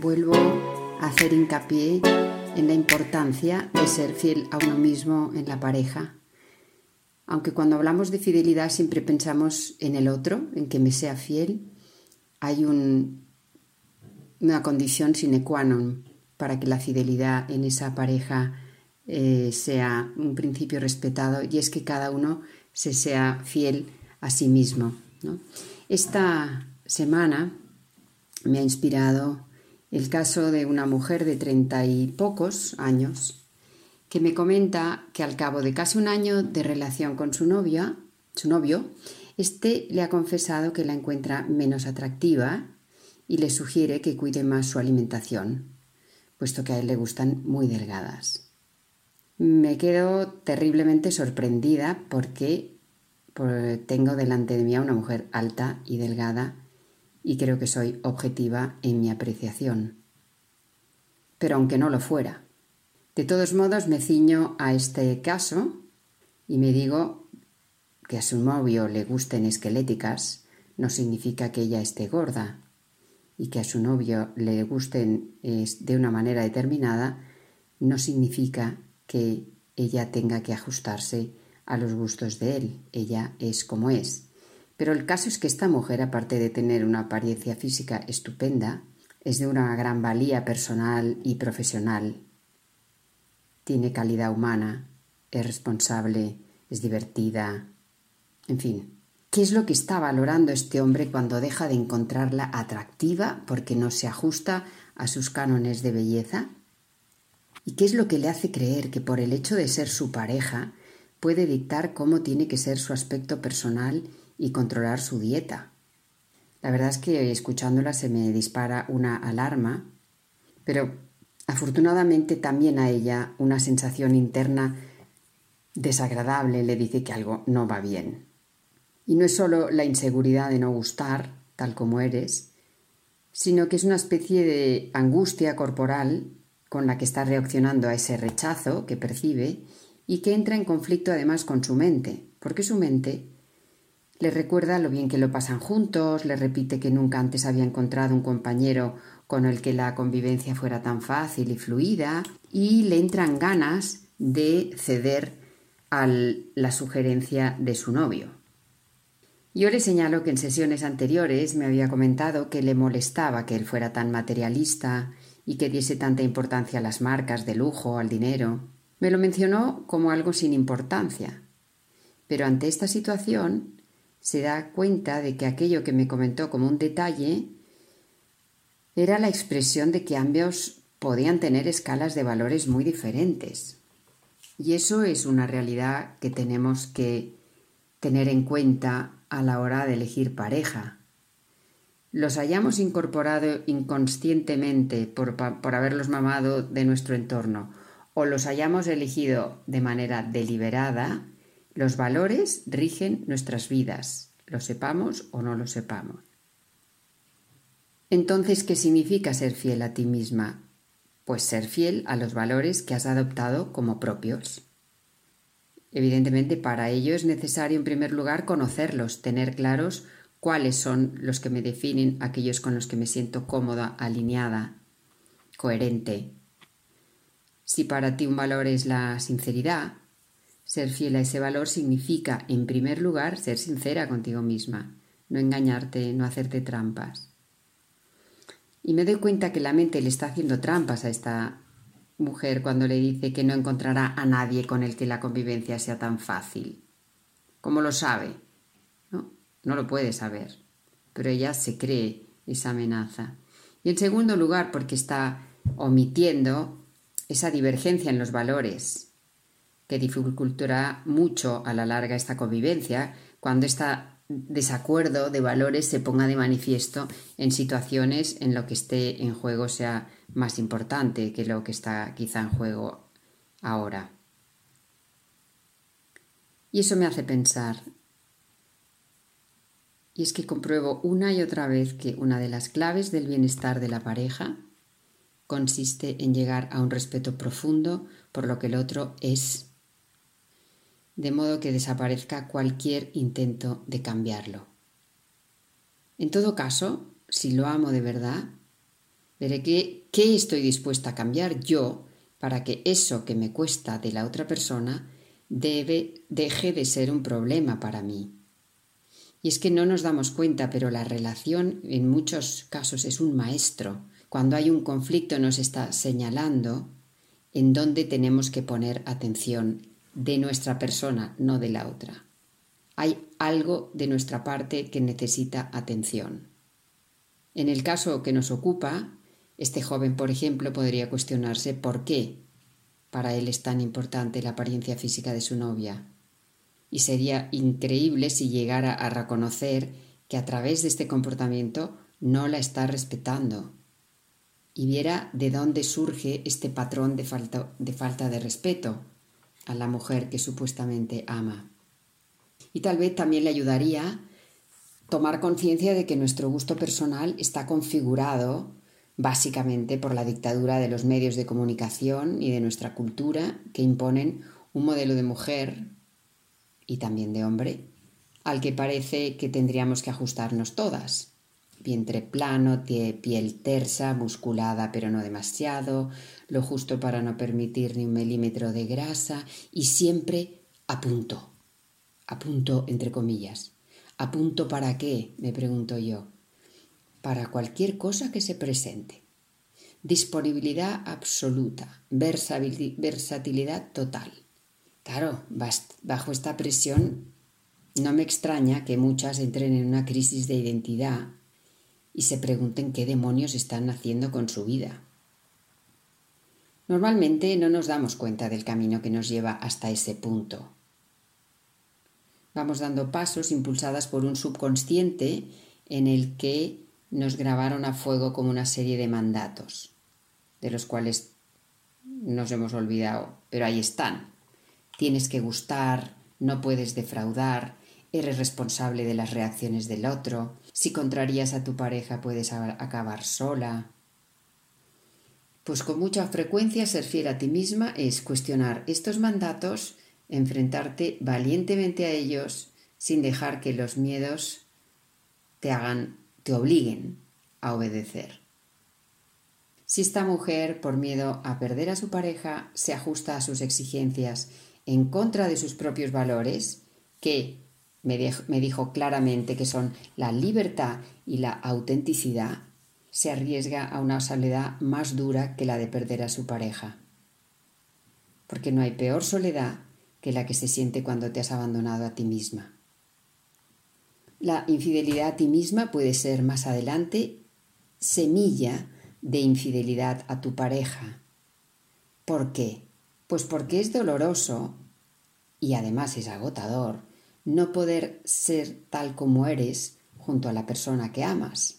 Vuelvo a hacer hincapié en la importancia de ser fiel a uno mismo en la pareja aunque cuando hablamos de fidelidad siempre pensamos en el otro, en que me sea fiel, hay una condición sine qua non para que la fidelidad en esa pareja eh, sea un principio respetado y es que cada uno se sea fiel a sí mismo. Esta semana me ha inspirado el caso de una mujer de treinta y pocos años que me comenta que al cabo de casi un año de relación con su novia, su novio, este le ha confesado que la encuentra menos atractiva y le sugiere que cuide más su alimentación, puesto que a él le gustan muy delgadas. Me quedo terriblemente sorprendida porque tengo delante de mí a una mujer alta y delgada y creo que soy objetiva en mi apreciación. Pero aunque no lo fuera, de todos modos, me ciño a este caso y me digo que a su novio le gusten esqueléticas no significa que ella esté gorda y que a su novio le gusten de una manera determinada no significa que ella tenga que ajustarse a los gustos de él. Ella es como es. Pero el caso es que esta mujer, aparte de tener una apariencia física estupenda, es de una gran valía personal y profesional tiene calidad humana, es responsable, es divertida, en fin. ¿Qué es lo que está valorando este hombre cuando deja de encontrarla atractiva porque no se ajusta a sus cánones de belleza? ¿Y qué es lo que le hace creer que por el hecho de ser su pareja puede dictar cómo tiene que ser su aspecto personal y controlar su dieta? La verdad es que escuchándola se me dispara una alarma, pero Afortunadamente también a ella una sensación interna desagradable le dice que algo no va bien. Y no es solo la inseguridad de no gustar, tal como eres, sino que es una especie de angustia corporal con la que está reaccionando a ese rechazo que percibe y que entra en conflicto además con su mente, porque su mente le recuerda lo bien que lo pasan juntos, le repite que nunca antes había encontrado un compañero con el que la convivencia fuera tan fácil y fluida y le entran ganas de ceder a la sugerencia de su novio. Yo le señalo que en sesiones anteriores me había comentado que le molestaba que él fuera tan materialista y que diese tanta importancia a las marcas de lujo, al dinero. Me lo mencionó como algo sin importancia. Pero ante esta situación se da cuenta de que aquello que me comentó como un detalle era la expresión de que ambos podían tener escalas de valores muy diferentes. Y eso es una realidad que tenemos que tener en cuenta a la hora de elegir pareja. Los hayamos incorporado inconscientemente por, por haberlos mamado de nuestro entorno o los hayamos elegido de manera deliberada, los valores rigen nuestras vidas, lo sepamos o no lo sepamos. Entonces, ¿qué significa ser fiel a ti misma? Pues ser fiel a los valores que has adoptado como propios. Evidentemente, para ello es necesario, en primer lugar, conocerlos, tener claros cuáles son los que me definen, aquellos con los que me siento cómoda, alineada, coherente. Si para ti un valor es la sinceridad, ser fiel a ese valor significa, en primer lugar, ser sincera contigo misma, no engañarte, no hacerte trampas. Y me doy cuenta que la mente le está haciendo trampas a esta mujer cuando le dice que no encontrará a nadie con el que la convivencia sea tan fácil. ¿Cómo lo sabe? No, no lo puede saber. Pero ella se cree esa amenaza. Y en segundo lugar, porque está omitiendo esa divergencia en los valores. Que dificultará mucho a la larga esta convivencia cuando este desacuerdo de valores se ponga de manifiesto en situaciones en lo que esté en juego sea más importante que lo que está quizá en juego ahora. Y eso me hace pensar, y es que compruebo una y otra vez que una de las claves del bienestar de la pareja consiste en llegar a un respeto profundo por lo que el otro es, de modo que desaparezca cualquier intento de cambiarlo. En todo caso, si lo amo de verdad, veré que, qué estoy dispuesta a cambiar yo para que eso que me cuesta de la otra persona deje de ser un problema para mí. Y es que no nos damos cuenta, pero la relación en muchos casos es un maestro. Cuando hay un conflicto nos está señalando en dónde tenemos que poner atención de nuestra persona, no de la otra. Hay algo de nuestra parte que necesita atención. En el caso que nos ocupa, este joven, por ejemplo, podría cuestionarse por qué para él es tan importante la apariencia física de su novia y sería increíble si llegara a reconocer que a través de este comportamiento no la está respetando y viera de dónde surge este patrón de falta de, falta de respeto a la mujer que supuestamente ama. Y tal vez también le ayudaría tomar conciencia de que nuestro gusto personal está configurado básicamente por la dictadura de los medios de comunicación y de nuestra cultura que imponen un modelo de mujer y también de hombre, al que parece que tendríamos que ajustarnos todas. Vientre plano, piel tersa, musculada pero no demasiado, lo justo para no permitir ni un milímetro de grasa y siempre a punto. A punto entre comillas. ¿A punto para qué? me pregunto yo. Para cualquier cosa que se presente. Disponibilidad absoluta, versatilidad total. Claro, bajo esta presión no me extraña que muchas entren en una crisis de identidad y se pregunten qué demonios están haciendo con su vida. Normalmente no nos damos cuenta del camino que nos lleva hasta ese punto. Vamos dando pasos impulsadas por un subconsciente en el que nos grabaron a fuego como una serie de mandatos, de los cuales nos hemos olvidado, pero ahí están, tienes que gustar, no puedes defraudar, eres responsable de las reacciones del otro, si contrarías a tu pareja puedes acabar sola. Pues con mucha frecuencia ser fiel a ti misma es cuestionar estos mandatos, enfrentarte valientemente a ellos sin dejar que los miedos te hagan, te obliguen a obedecer. Si esta mujer, por miedo a perder a su pareja, se ajusta a sus exigencias en contra de sus propios valores, que me, dijo claramente que son la libertad y la autenticidad, se arriesga a una soledad más dura que la de perder a su pareja. Porque no hay peor soledad que la que se siente cuando te has abandonado a ti misma. La infidelidad a ti misma puede ser más adelante semilla de infidelidad a tu pareja. ¿Por qué? Pues porque es doloroso y además es agotador no poder ser tal como eres junto a la persona que amas.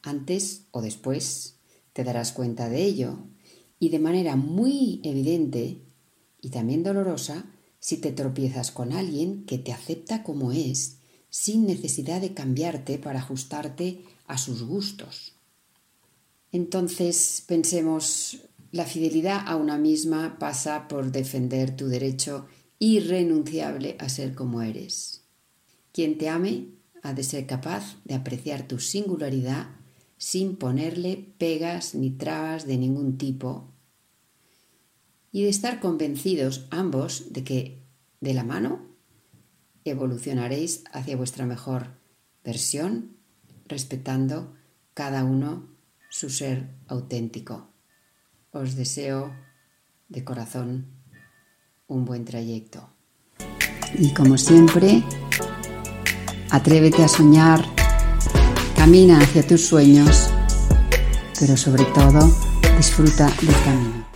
Antes o después te darás cuenta de ello y de manera muy evidente y también dolorosa si te tropiezas con alguien que te acepta como es sin necesidad de cambiarte para ajustarte a sus gustos. Entonces pensemos la fidelidad a una misma pasa por defender tu derecho irrenunciable a ser como eres. Quien te ame ha de ser capaz de apreciar tu singularidad sin ponerle pegas ni trabas de ningún tipo y de estar convencidos ambos de que de la mano evolucionaréis hacia vuestra mejor versión respetando cada uno su ser auténtico os deseo de corazón un buen trayecto. Y como siempre, atrévete a soñar, camina hacia tus sueños, pero sobre todo disfruta del camino.